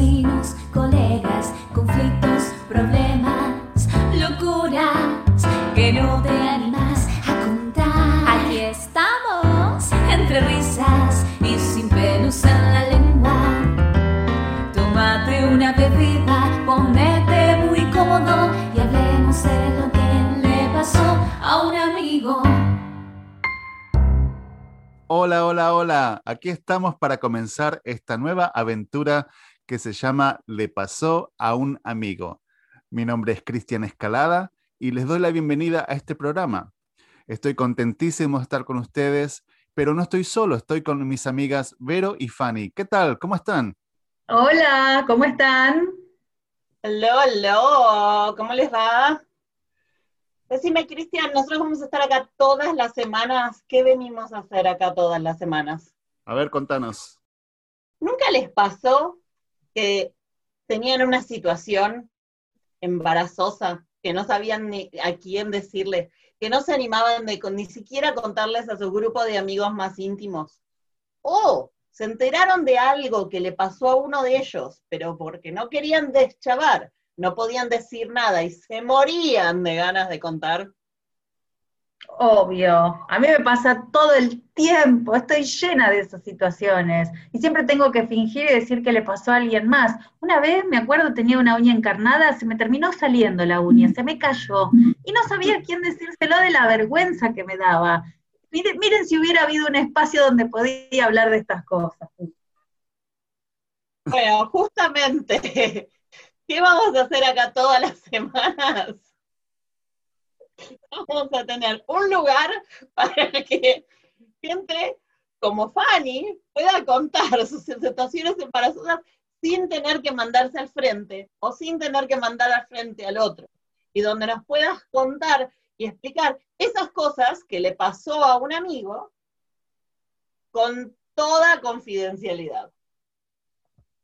vecinos, colegas, conflictos, problemas, locuras que no te animas a contar. Aquí estamos, entre risas y sin pelos en la lengua. Tómate una bebida, ponete muy cómodo y hablemos de lo que le pasó a un amigo. Hola, hola, hola. Aquí estamos para comenzar esta nueva aventura que se llama Le pasó a un amigo. Mi nombre es Cristian Escalada y les doy la bienvenida a este programa. Estoy contentísimo de estar con ustedes, pero no estoy solo, estoy con mis amigas Vero y Fanny. ¿Qué tal? ¿Cómo están? Hola, ¿cómo están? Aló, aló, ¿cómo les va? Decime, Cristian, nosotros vamos a estar acá todas las semanas. ¿Qué venimos a hacer acá todas las semanas? A ver, contanos. ¿Nunca les pasó que tenían una situación embarazosa que no sabían ni a quién decirle, que no se animaban de ni siquiera contarles a su grupo de amigos más íntimos? O se enteraron de algo que le pasó a uno de ellos, pero porque no querían deschavar, no podían decir nada y se morían de ganas de contar. Obvio, a mí me pasa todo el tiempo, estoy llena de esas situaciones y siempre tengo que fingir y decir que le pasó a alguien más. Una vez, me acuerdo, tenía una uña encarnada, se me terminó saliendo la uña, se me cayó y no sabía a quién decírselo de la vergüenza que me daba. Miren, miren si hubiera habido un espacio donde podía hablar de estas cosas. Bueno, justamente, ¿qué vamos a hacer acá todas las semanas? Vamos a tener un lugar para que gente como Fanny pueda contar sus situaciones embarazosas sin tener que mandarse al frente o sin tener que mandar al frente al otro. Y donde nos puedas contar y explicar esas cosas que le pasó a un amigo con toda confidencialidad.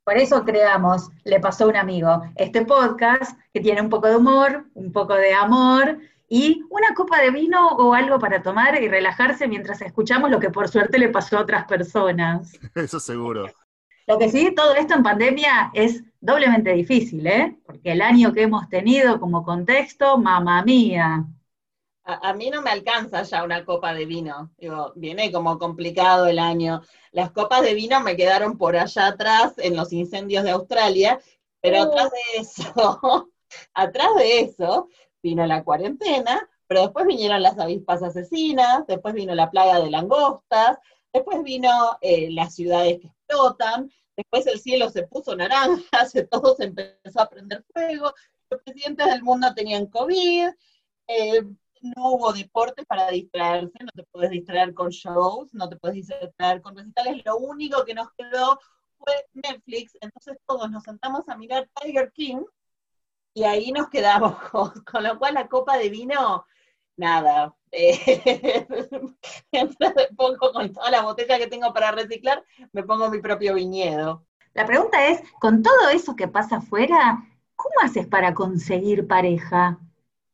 Por eso creamos Le pasó a un amigo, este podcast que tiene un poco de humor, un poco de amor y una copa de vino o algo para tomar y relajarse mientras escuchamos lo que por suerte le pasó a otras personas. Eso seguro. Lo que sí, todo esto en pandemia es doblemente difícil, ¿eh? Porque el año que hemos tenido como contexto, mamá mía. A, a mí no me alcanza ya una copa de vino. Digo, viene como complicado el año. Las copas de vino me quedaron por allá atrás en los incendios de Australia, pero Oh. atrás de eso, atrás de eso, vino la cuarentena, pero después vinieron las avispas asesinas, después vino la plaga de langostas, después vino eh, las ciudades que explotan, después el cielo se puso naranja, se, todo empezó a prender fuego, los presidentes del mundo tenían COVID, eh, no hubo deporte para distraerse, no te puedes distraer con shows, no te puedes distraer con recitales, lo único que nos quedó fue Netflix, entonces todos nos sentamos a mirar Tiger King y ahí nos quedamos, con, lo cual la copa de vino, nada, eh, me pongo con toda la botella que tengo para reciclar, me pongo mi propio viñedo. La pregunta es, con todo eso que pasa afuera, ¿cómo haces para conseguir pareja?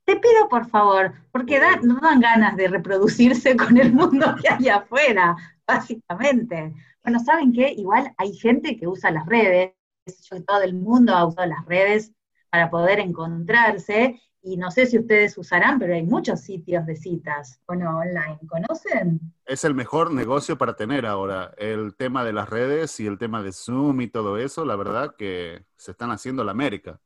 Te pido por favor, porque no dan ganas de reproducirse con el mundo que hay afuera, básicamente. Bueno, ¿saben qué? Igual hay gente que usa las redes, yo, todo el mundo ha usado las redes para poder encontrarse, y no sé si ustedes usarán, pero hay muchos sitios de citas, bueno, online, ¿conocen? Es el mejor negocio para tener ahora. El tema de las redes y el tema de Zoom y todo eso, la verdad que se están haciendo la América.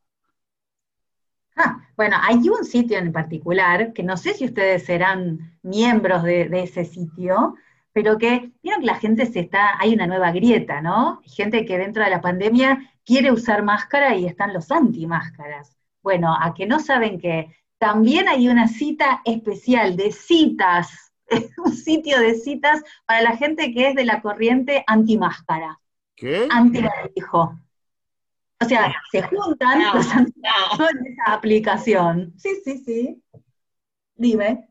Ah, bueno, hay un sitio en particular, que no sé si ustedes serán miembros de, de ese sitio, pero que, vieron que la gente se está, hay una nueva grieta, ¿no? Gente que dentro de la pandemia quiere usar máscara y están los anti-máscaras. Bueno, a que no saben que también hay una cita especial de citas, un sitio de citas para la gente que es de la corriente anti-máscara, ¿Qué? anti-barbijo. O sea, se juntan No, los anti no. con esa aplicación. Sí, sí, sí. Dime.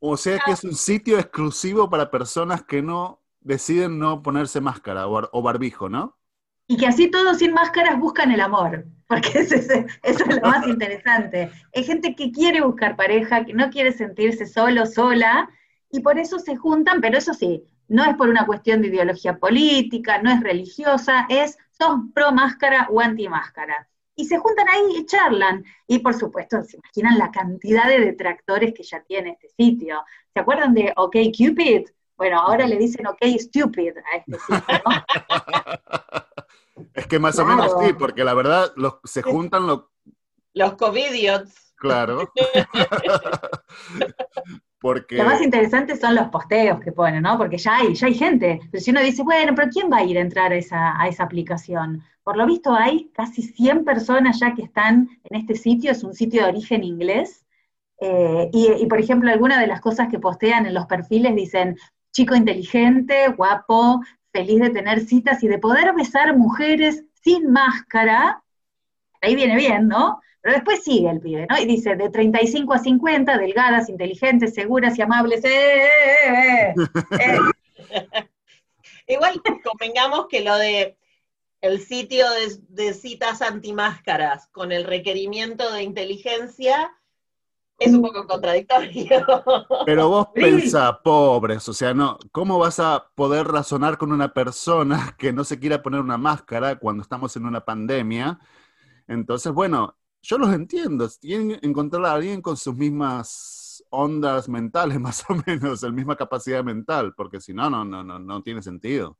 O sea que es un sitio exclusivo para personas que no deciden no ponerse máscara o, bar- o barbijo, ¿no? Y que así todos sin máscaras buscan el amor, porque es- eso es lo más interesante. Hay gente que quiere buscar pareja, que no quiere sentirse solo, sola, y por eso se juntan, pero eso sí, no es por una cuestión de ideología política, no es religiosa, es son pro máscara o anti máscara. Y se juntan ahí y charlan. Y por supuesto, se imaginan la cantidad de detractores que ya tiene este sitio. ¿Se acuerdan de OK Cupid? Bueno, ahora le dicen OK Stupid a este sitio, Es que más o menos sí, porque la verdad los, se juntan los... Los covidiots. Claro. porque... Lo más interesante son los posteos que ponen, ¿no? Porque ya hay, ya hay gente. Pero si uno dice, bueno, pero ¿quién va a ir a entrar a esa, a esa aplicación? Por lo visto hay casi 100 personas ya que están en este sitio, es un sitio de origen inglés. Eh, y, y, por ejemplo, algunas de las cosas que postean en los perfiles dicen, chico inteligente, guapo, feliz de tener citas y de poder besar mujeres sin máscara, ahí viene bien, ¿no? Pero después sigue el pibe, ¿no? Y dice, de 35 a 50, delgadas, inteligentes, seguras y amables. ¡Eh, eh, eh, Igual convengamos que lo de el sitio de, de citas antimáscaras con el requerimiento de inteligencia es un poco contradictorio. Pero vos pensás, pobres, o sea, no, ¿cómo vas a poder razonar con una persona que no se quiera poner una máscara cuando estamos en una pandemia? Entonces, bueno, yo los entiendo, tienen que encontrar a alguien con sus mismas ondas mentales, más o menos, la misma capacidad mental, porque si no, no, no, no, no tiene sentido.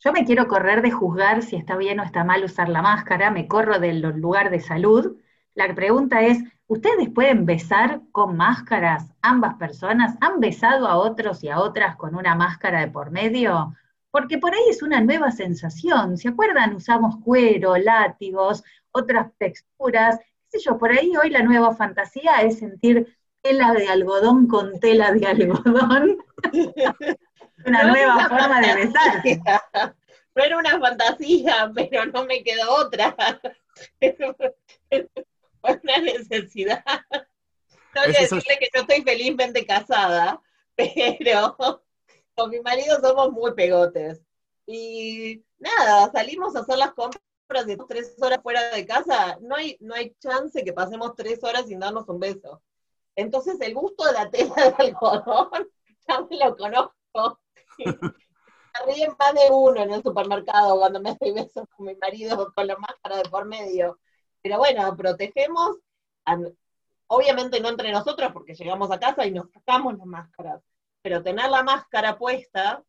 Yo me quiero correr de juzgar si está bien o está mal usar la máscara, me corro del lugar de salud. La pregunta es, ¿Ustedes pueden besar con máscaras? ¿Ambas personas han besado a otros y a otras con una máscara de por medio? Porque por ahí es una nueva sensación. ¿Se acuerdan? Usamos cuero, látigos, otras texturas. ¿Qué sé yo? Por ahí hoy la nueva fantasía es sentir tela de algodón con tela de algodón. una nueva forma de besar. No era una fantasía, pero no me quedó otra. una necesidad. No voy a decirle que yo estoy felizmente casada, pero con mi marido somos muy pegotes. Y nada, salimos a hacer las compras de tres horas fuera de casa, no hay, no hay chance que pasemos tres horas sin darnos un beso. Entonces el gusto de la tela de algodón, ya me lo conozco. Me ríen más de uno en el supermercado cuando me doy besos con mi marido con la máscara de por medio. Pero bueno, protegemos, obviamente no entre nosotros porque llegamos a casa y nos sacamos las máscaras, pero tener la máscara puesta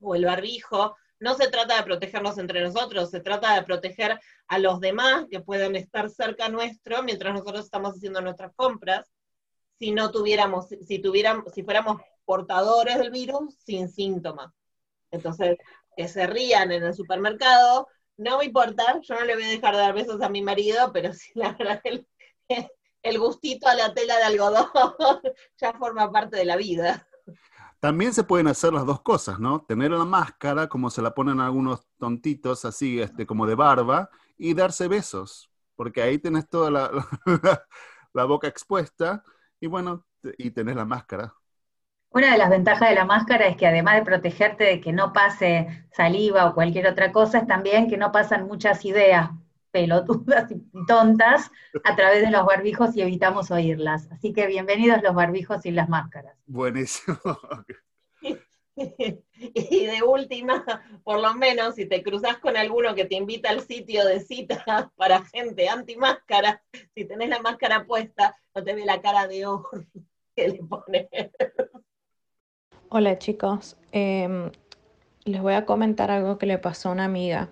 o el barbijo, no se trata de protegernos entre nosotros, se trata de proteger a los demás que puedan estar cerca nuestro mientras nosotros estamos haciendo nuestras compras, si no tuviéramos, si tuviéramos, si fuéramos portadores del virus sin síntomas. Entonces, que se rían en el supermercado, no me importa, yo no le voy a dejar de dar besos a mi marido, pero sí, la verdad, el, el gustito a la tela de algodón ya forma parte de la vida. También se pueden hacer las dos cosas, ¿no? Tener la máscara, como se la ponen algunos tontitos, así, este, como de barba, y darse besos, porque ahí tenés toda la, la boca expuesta, y bueno, y tenés la máscara. Una de las ventajas de la máscara es que además de protegerte de que no pase saliva o cualquier otra cosa, es también que no pasan muchas ideas pelotudas y tontas a través de los barbijos y evitamos oírlas. Así que bienvenidos los barbijos y las máscaras. Buenísimo. Y de última, por lo menos, si te cruzas con alguno que te invita al sitio de cita para gente anti-máscara, si tenés la máscara puesta, no te ve la cara de ojo que le pones. Hola chicos, em, les voy a comentar algo que le pasó a una amiga.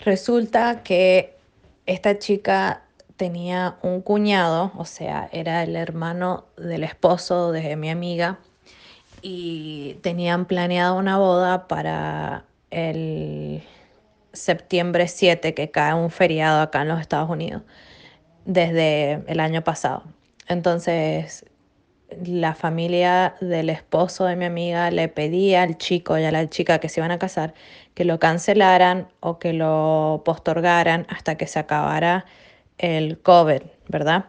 Resulta que esta chica tenía un cuñado, o sea, era el hermano del esposo de mi amiga, y tenían planeado una boda para el septiembre 7, que cae un feriado acá en los Estados Unidos, desde el año pasado. Entonces, la familia del esposo de mi amiga le pedía al chico y a la chica que se iban a casar que lo cancelaran o que lo postorgaran hasta que se acabara el COVID, ¿verdad?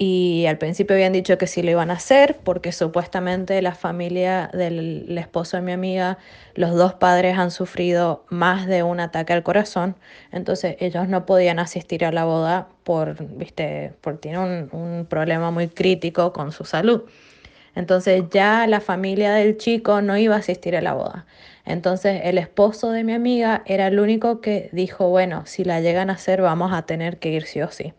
Y al principio habían dicho que sí lo iban a hacer porque supuestamente la familia del esposo de mi amiga, los dos padres han sufrido más de un ataque al corazón, entonces ellos no podían asistir a la boda por, viste, por tiene un, un problema muy crítico con su salud. Entonces ya la familia del chico no iba a asistir a la boda. Entonces el esposo de mi amiga era el único que dijo, bueno, si la llegan a hacer vamos a tener que ir sí o sí.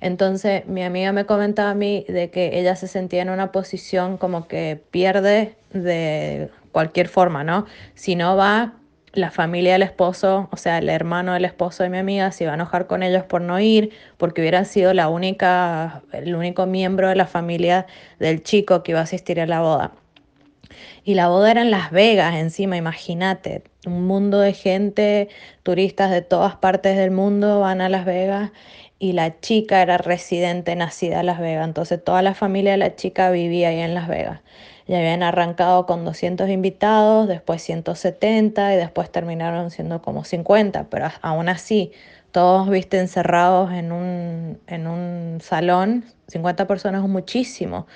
Entonces mi amiga me comentaba a mí de que ella se sentía en una posición como que pierde de cualquier forma, ¿no? Si no va, la familia del esposo, o sea, el hermano del esposo de mi amiga, se iba a enojar con ellos por no ir, porque hubieran sido la única, el único miembro de la familia del chico que iba a asistir a la boda. Y la boda era en Las Vegas encima, imagínate, un mundo de gente, turistas de todas partes del mundo van a Las Vegas y la chica era residente nacida en Las Vegas, entonces toda la familia de la chica vivía ahí en Las Vegas. Ya habían arrancado con 200 invitados, después 170 y después terminaron siendo como 50, pero aún así, todos, viste, encerrados en un, en un salón, 50 personas es muchísimo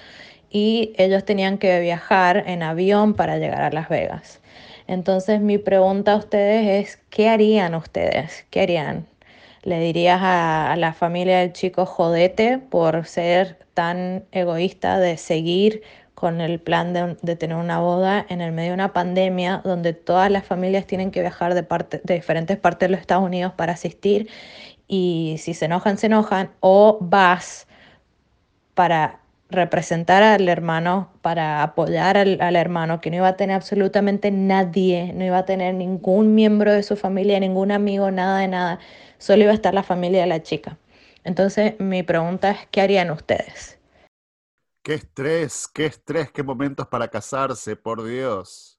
y ellos tenían que viajar en avión para llegar a Las Vegas. Entonces mi pregunta a ustedes es, ¿qué harían ustedes? ¿Qué harían? ¿Le dirías a, la familia del chico jodete por ser tan egoísta de seguir con el plan de, tener una boda en el medio de una pandemia donde todas las familias tienen que viajar de, diferentes partes de los Estados Unidos para asistir y si se enojan, se enojan o vas para representar al hermano, para apoyar al, hermano, que no iba a tener absolutamente nadie, no iba a tener ningún miembro de su familia, ningún amigo, nada de nada, solo iba a estar la familia de la chica. Entonces, mi pregunta es, ¿qué harían ustedes? Qué estrés, qué estrés, qué momentos para casarse, por Dios.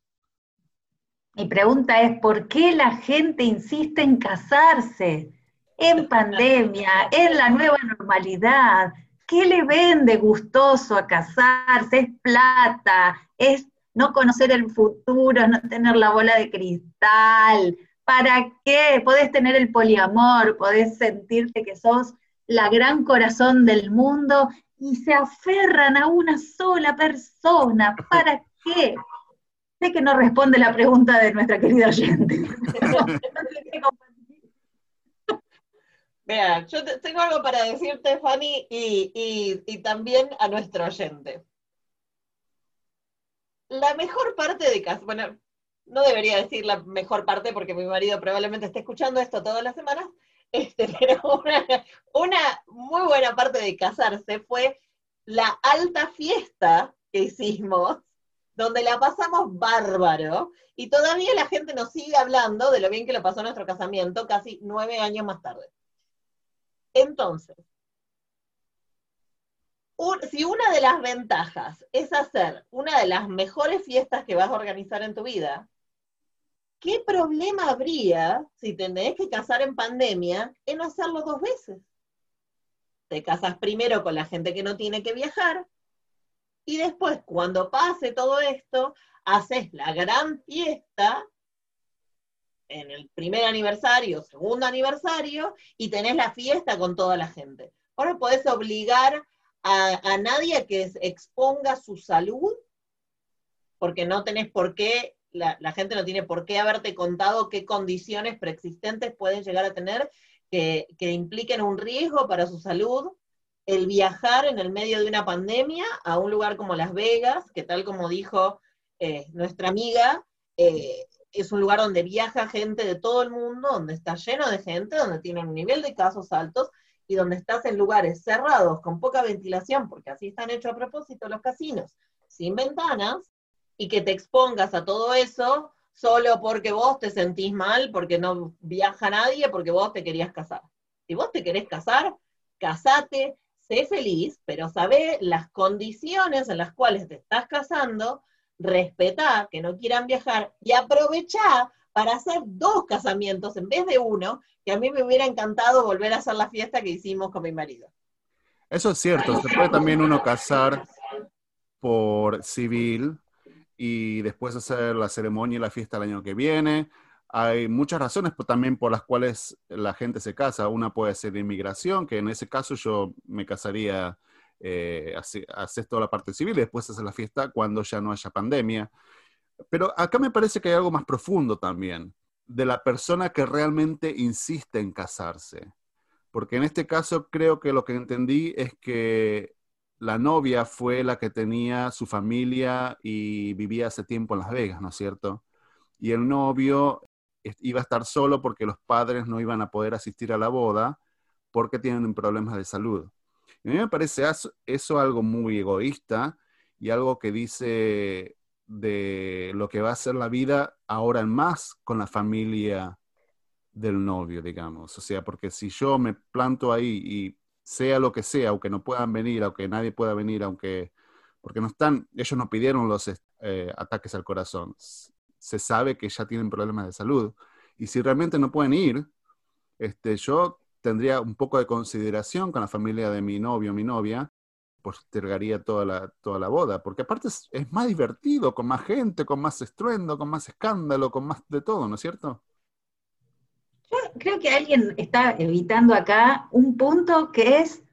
Mi pregunta es, ¿por qué la gente insiste en casarse? En pandemia, en la nueva normalidad, ¿Qué le vende gustoso a casarse? Es plata, es no conocer el futuro, no tener la bola de cristal. ¿Para qué? Podés tener el poliamor, podés sentirte que sos la gran corazón del mundo y se aferran a una sola persona. ¿Para qué? Sé que no responde la pregunta de nuestra querida oyente. Vea, yo tengo algo para decirte, Fanny, y, también a nuestro oyente. La mejor parte de casa, bueno, no debería decir la mejor parte porque mi marido probablemente esté escuchando esto todas las semanas, este, pero una, muy buena parte de casarse fue la alta fiesta que hicimos, donde la pasamos bárbaro, y todavía la gente nos sigue hablando de lo bien que lo pasó nuestro casamiento casi nueve años más tarde. Entonces, si una de las ventajas es hacer una de las mejores fiestas que vas a organizar en tu vida, ¿qué problema habría si tenés que casar en pandemia en hacerlo dos veces? Te casas primero con la gente que no tiene que viajar y después, cuando pase todo esto, haces la gran fiesta en el primer aniversario, segundo aniversario, y tenés la fiesta con toda la gente. Ahora podés obligar a, nadie a que exponga su salud, porque no tenés por qué, la, gente no tiene por qué haberte contado qué condiciones preexistentes pueden llegar a tener que, impliquen un riesgo para su salud. El viajar en el medio de una pandemia a un lugar como Las Vegas, que tal como dijo eh, nuestra amiga, eh, es un lugar donde viaja gente de todo el mundo, donde está lleno de gente, donde tiene un nivel de casos altos y donde estás en lugares cerrados, con poca ventilación, porque así están hechos a propósito los casinos, sin ventanas, y que te expongas a todo eso solo porque vos te sentís mal, porque no viaja nadie, porque vos te querías casar. Si vos te querés casar, casate, sé feliz, pero sabé las condiciones en las cuales te estás casando respetá que no quieran viajar y aprovechá para hacer dos casamientos en vez de uno, que a mí me hubiera encantado volver a hacer la fiesta que hicimos con mi marido. Eso es cierto, se puede también uno casar por civil y después hacer la ceremonia y la fiesta el año que viene. Hay muchas razones también por las cuales la gente se casa. Una puede ser inmigración, que en ese caso yo me casaría eh, haces toda la parte civil y después haces la fiesta cuando ya no haya pandemia. Pero acá me parece que hay algo más profundo también, de la persona que realmente insiste en casarse. Porque en este caso creo que lo que entendí es que la novia fue la que tenía su familia y vivía hace tiempo en Las Vegas, ¿no es cierto? Y el novio iba a estar solo porque los padres no iban a poder asistir a la boda porque tienen problemas de salud. a mí me parece eso algo muy egoísta y algo que dice de lo que va a ser la vida ahora en más con la familia del novio, digamos. O sea, porque si yo me planto ahí y sea lo que sea, aunque no puedan venir, aunque nadie pueda venir, aunque, porque no están, ellos no pidieron los eh, ataques al corazón, se sabe que ya tienen problemas de salud. Y si realmente no pueden ir, este, yo tendría un poco de consideración con la familia de mi novio mi novia, postergaría toda la, toda la boda, porque aparte es, más divertido, con más gente, con más estruendo, con más escándalo, con más de todo, ¿no es cierto? Creo que alguien está evitando acá un punto que es,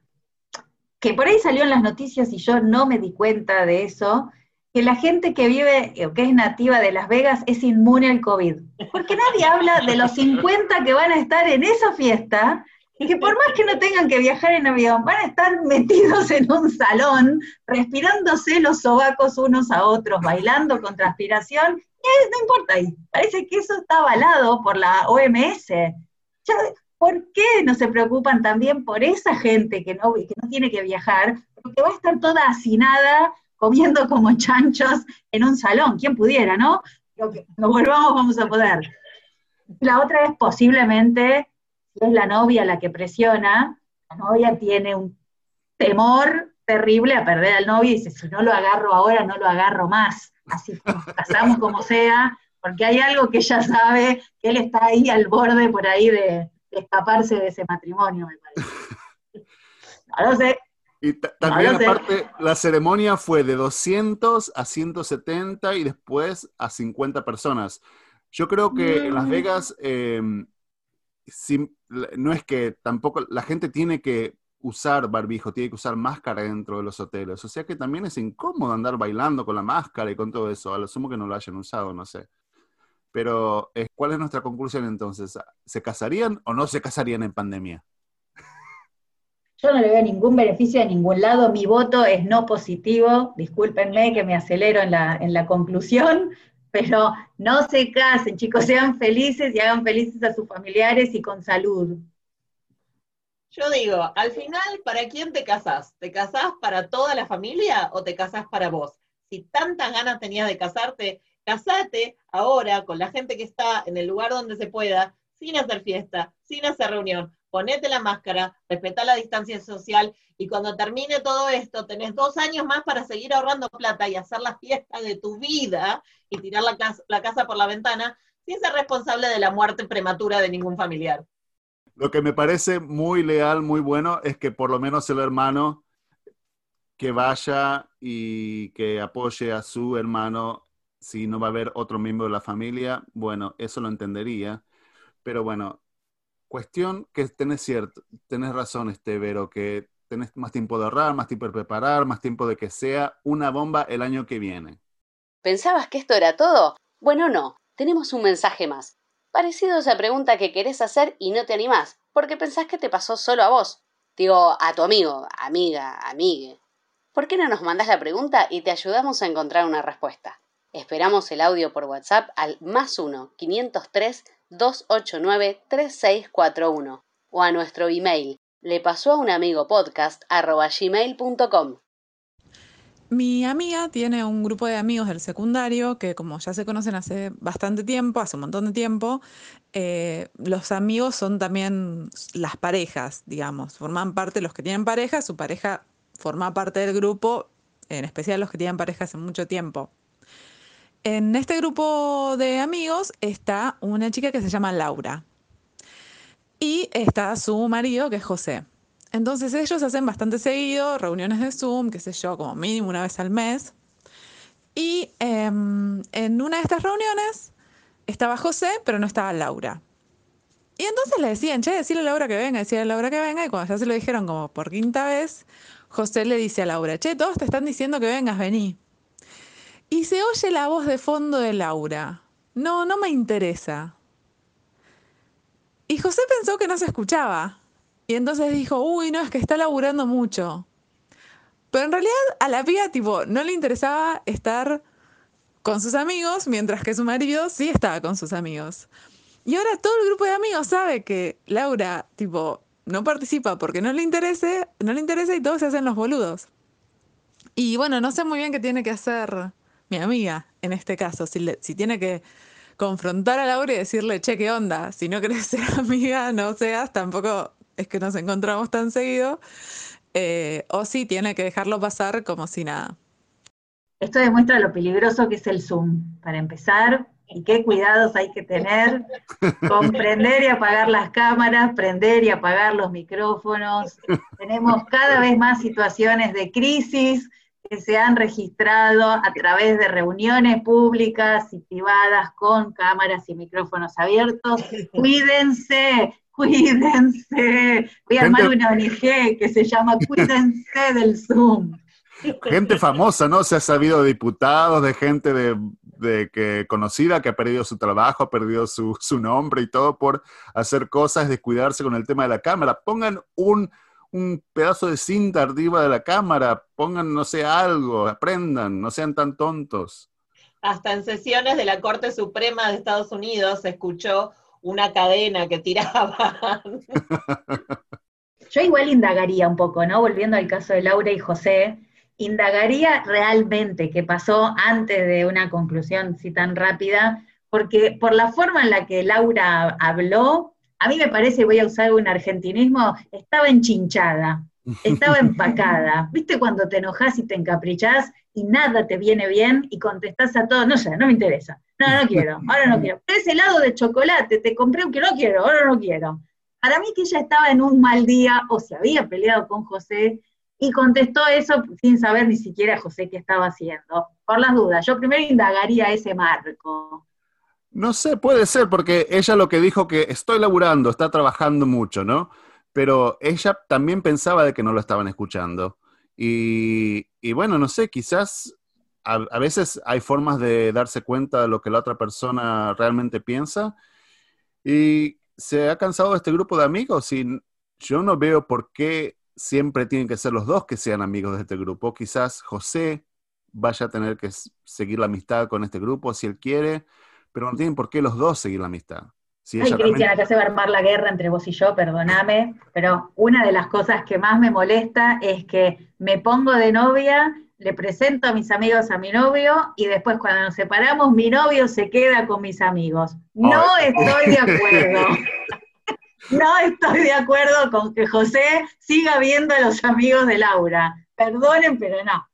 que por ahí salió en las noticias y yo no me di cuenta de eso, que la gente que vive o que es nativa de Las Vegas es inmune al COVID. Porque nadie habla de los 50 que van a estar en esa fiesta y que por más que no tengan que viajar en avión, van a estar metidos en un salón, respirándose los sobacos unos a otros, bailando con transpiración, y no importa, y parece que eso está avalado por la OMS. ¿Por qué no se preocupan también por esa gente que no, que no tiene que viajar, porque va a estar toda hacinada comiendo como chanchos en un salón? ¿Quién pudiera, no? Lo volvamos vamos a poder. La otra es posiblemente si es la novia la que presiona, la novia tiene un temor terrible a perder al novio y dice, si no lo agarro ahora, no lo agarro más. Así que como sea, porque hay algo que ella sabe, que él está ahí al borde por ahí de, escaparse de ese matrimonio, me parece. No sé. Y también aparte, la ceremonia fue de 200 a 170 y después a 50 personas. Yo creo que en Las mm. Vegas em, no es que tampoco la gente tiene que usar barbijo, tiene que usar máscara dentro de los hoteles. O sea que también es incómodo andar bailando con la máscara y con todo eso. A lo sumo que no lo hayan usado, no sé. Pero, eh, ¿cuál es nuestra conclusión entonces? ¿Se casarían o no se casarían en pandemia? Yo no le veo ningún beneficio de ningún lado. Mi voto es no positivo. Discúlpenme que me acelero en la, en la conclusión, pero no se casen, chicos, sean felices y hagan felices a sus familiares y con salud. Yo digo, al final, ¿para quién te casás? ¿Te casás para toda la familia o te casás para vos? Si tantas ganas tenías de casarte, casate ahora con la gente que está en el lugar donde se pueda, sin hacer fiesta, sin hacer reunión, ponete la máscara, respeta la distancia social y cuando termine todo esto, tenés dos años más para seguir ahorrando plata y hacer la fiesta de tu vida y tirar la casa, la casa por la ventana sin ser responsable de la muerte prematura de ningún familiar. Lo que me parece muy leal, muy bueno, es que por lo menos el hermano que vaya y que apoye a su hermano si no va a haber otro miembro de la familia, bueno, eso lo entendería. Pero bueno, Cuestión que tenés cierto, tenés razón, este Vero, que tenés más tiempo de ahorrar, más tiempo de preparar, más tiempo de que sea una bomba el año que viene. ¿Pensabas que esto era todo? Bueno, no, tenemos un mensaje más. Parecido a esa pregunta que querés hacer y no te animás, porque pensás que te pasó solo a vos. Digo, a tu amigo, amiga, amigue. ¿Por qué no nos mandás la pregunta y te ayudamos a encontrar una respuesta? Esperamos el audio por WhatsApp al más 1 503 289-3641 o a nuestro email le pasó a un amigo podcast gmail.com. Mi amiga tiene un grupo de amigos del secundario que como ya se conocen hace bastante tiempo, hace un montón de tiempo, eh, los amigos son también las parejas, digamos, forman parte los que tienen pareja, su pareja forma parte del grupo, en especial los que tienen pareja hace mucho tiempo. En este grupo de amigos está una chica que se llama Laura y está su marido que es José. Entonces ellos hacen bastante seguido reuniones de Zoom, qué sé yo, como mínimo una vez al mes. Y em, en una de estas reuniones estaba José, pero no estaba Laura. Y entonces le decían, che, decirle a Laura que venga, decirle a Laura que venga. Y cuando ya se lo dijeron como por quinta vez, José le dice a Laura, che, todos te están diciendo que vengas, vení. Y se oye la voz de fondo de Laura. No, no me interesa. Y José pensó que no se escuchaba. Y entonces dijo, uy, no, es que está laburando mucho. Pero en realidad a la piba, tipo, no le interesaba estar con sus amigos, mientras que su marido sí estaba con sus amigos. Y ahora todo el grupo de amigos sabe que Laura, tipo, no participa porque no le interese, no le interesa y todos se hacen los boludos. Y bueno, no sé muy bien qué tiene que hacer mi amiga en este caso, si, le- si tiene que confrontar a Laura y decirle, che, ¿qué onda? Si no querés ser amiga, no seas, tampoco es que nos encontramos tan seguido. Eh, o si tiene que dejarlo pasar como si nada. Esto demuestra lo peligroso que es el Zoom, para empezar, y qué cuidados hay que tener con prender y apagar las cámaras, prender y apagar los micrófonos. Tenemos cada vez más situaciones de crisis que se han registrado a través de reuniones públicas y privadas con cámaras y micrófonos abiertos. Cuídense, cuídense. Voy a armar una ONG que se llama Cuídense del Zoom. Gente famosa, ¿no? Se ha sabido de diputados, de gente de, de que conocida que ha perdido su trabajo, ha perdido su, su nombre y todo por hacer cosas, descuidarse con el tema de la cámara. Pongan un, un pedazo de cinta arriba de la cámara, pongan, no sé, algo, aprendan, no sean tan tontos. Hasta en sesiones de la Corte Suprema de Estados Unidos se escuchó una cadena que tiraban. Yo igual indagaría un poco, ¿no? Volviendo al caso de Laura y José, indagaría realmente qué pasó antes de una conclusión así tan rápida, porque por la forma en la que Laura habló, a mí me parece, voy a usar un argentinismo, estaba enchinchada, estaba empacada. ¿Viste cuando te enojas y te encaprichás y nada te viene bien y contestás a todo? No sé, no me interesa. No, no quiero, ahora no quiero. Pero ese helado de chocolate, te compré un que no quiero, ahora no quiero. Para mí que ella estaba en un mal día o se había peleado con José y contestó eso sin saber ni siquiera José qué estaba haciendo. Por las dudas, yo primero indagaría ese marco. No sé, puede ser, porque ella lo que dijo que estoy laburando, está trabajando mucho, ¿no? Pero ella también pensaba de que no lo estaban escuchando. Y, bueno, no sé, quizás a, veces hay formas de darse cuenta de lo que la otra persona realmente piensa. Y se ha cansado de este grupo de amigos y yo no veo por qué siempre tienen que ser los dos que sean amigos de este grupo. Quizás José vaya a tener que seguir la amistad con este grupo si él quiere, pero no tienen por qué los dos seguir la amistad. Si Ay, Cristian, realmente- acá se va a armar la guerra entre vos y yo, perdóname, pero una de las cosas que más me molesta es que me pongo de novia, le presento a mis amigos a mi novio y después cuando nos separamos mi novio se queda con mis amigos. No estoy de acuerdo. No estoy de acuerdo con que José siga viendo a los amigos de Laura. Perdonen, pero no. no,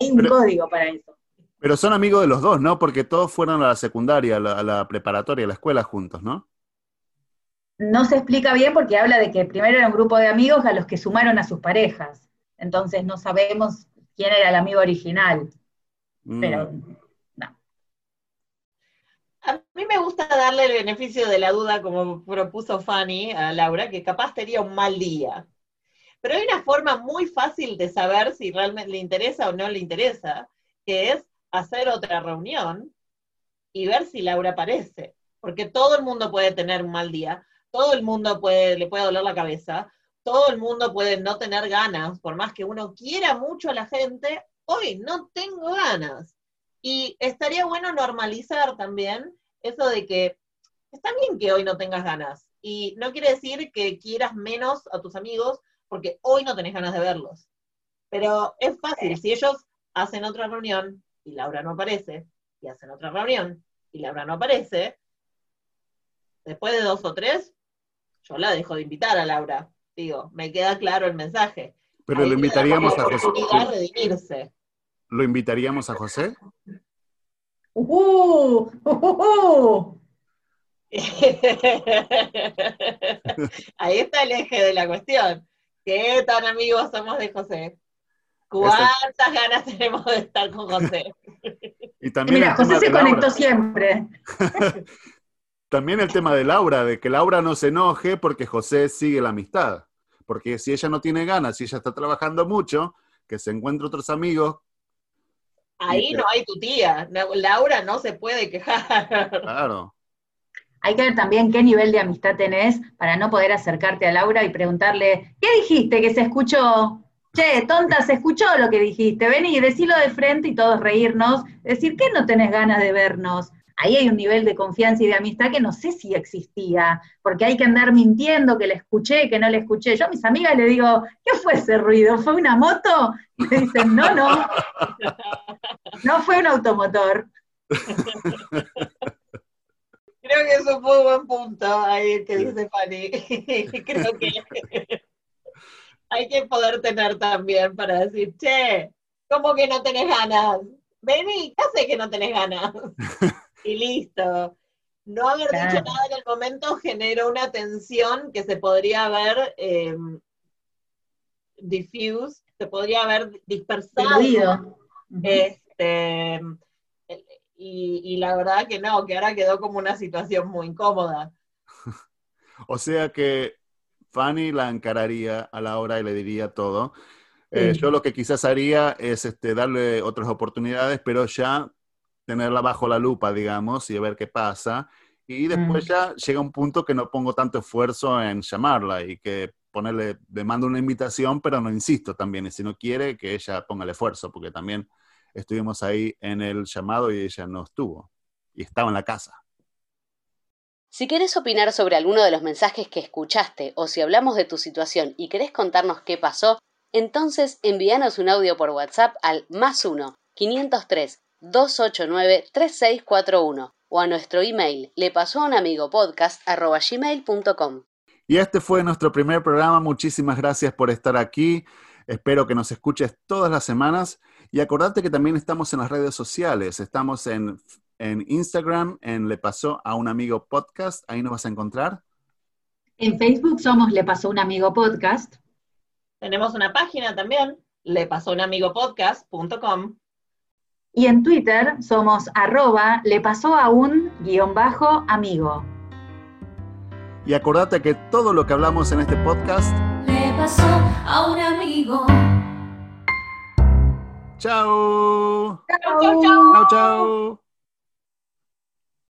hay un Pero- código para eso. Pero son amigos de los dos, ¿no? Porque todos fueron a la secundaria, a la, a la preparatoria, a la escuela juntos, ¿no? no se explica bien porque habla de que primero era un grupo de amigos a los que sumaron a sus parejas. Entonces no sabemos quién era el amigo original. Mm. Pero A mí me gusta darle el beneficio de la duda, como propuso Fanny a Laura, que capaz tenía un mal día. Pero hay una forma muy fácil de saber si realmente le interesa o no le interesa, que es hacer otra reunión y ver si Laura aparece. Porque todo el mundo puede tener un mal día, todo el mundo puede, le puede doler la cabeza, todo el mundo puede no tener ganas, por más que uno quiera mucho a la gente, hoy no tengo ganas. Y estaría bueno normalizar también eso de que está bien que hoy no tengas ganas. Y no quiere decir que quieras menos a tus amigos porque hoy no tenés ganas de verlos. Pero es fácil, si ellos hacen otra reunión y Laura no aparece, y hacen otra reunión y Laura no aparece, después de dos o tres, yo la dejo de invitar a Laura. Digo, me queda claro el mensaje. Pero Ahí lo invitaríamos a José. redimirse. ¿Lo invitaríamos a José? ¡Uh! ¡Uh! ¡Uh! Ahí está el eje de la cuestión. ¿Qué tan amigos somos de José? ¿Cuántas ganas tenemos de estar con José? Y también Mira, el tema José se conectó siempre. También el tema de Laura, de que Laura no se enoje porque José sigue la amistad. Porque si ella no tiene ganas, si ella está trabajando mucho, que se encuentre otros amigos, Ahí no hay tu tía. Laura no se puede quejar. claro. Hay que ver también qué nivel de amistad tenés para no poder acercarte a Laura y preguntarle, ¿qué dijiste que se escuchó? Che, tonta, se escuchó lo que dijiste, vení, decilo de frente y todos reírnos, decir que no tenés ganas de vernos. Ahí hay un nivel de confianza y de amistad que no sé si existía, porque hay que andar mintiendo que le escuché, que no le escuché. Yo a mis amigas le digo, ¿qué fue ese ruido? ¿Fue una moto? Y me dicen, no, no, no fue un automotor. Creo que eso fue un buen punto ahí que dice Fanny. Creo que hay que poder tener también para decir, che, ¿cómo que no tenés ganas? Vení, ya sé que no tenés ganas. y listo. No haber dicho nada en el momento generó una tensión que se podría haber eh, diffuse, se podría haber dispersado. Este, y, y la verdad que no, que ahora quedó como una situación muy incómoda. O sea que Fanny la encararía a la hora y le diría todo. Eh, Sí. yo lo que quizás haría es este, darle otras oportunidades, pero ya tenerla bajo la lupa, digamos, y ver qué pasa. Y después Mm. ya llega un punto que no pongo tanto esfuerzo en llamarla y que ponerle, le mando una invitación, pero no insisto también. Y si no quiere, que ella ponga el esfuerzo, porque también estuvimos ahí en el llamado y ella no estuvo. Y estaba en la casa. Si querés opinar sobre alguno de los mensajes que escuchaste o si hablamos de tu situación y querés contarnos qué pasó, entonces envíanos un audio por WhatsApp al más 1 503 289 3641 o a nuestro email le pasó a un amigo podcast gmail.com. Y este fue nuestro primer programa. Muchísimas gracias por estar aquí. Espero que nos escuches todas las semanas. Y acordate que también estamos en las redes sociales. Estamos en, en Instagram, en Le Pasó a un Amigo Podcast. Ahí nos vas a encontrar. En Facebook somos Le Pasó un Amigo Podcast. Tenemos una página también, le pasó un amigo podcast.com. Y en Twitter somos arroba le pasó a un guion bajo amigo. Y acordate que todo lo que hablamos en este podcast. Le pasó a un amigo. ¡Chao! Chau, chau, chau. ¡Chao, chao!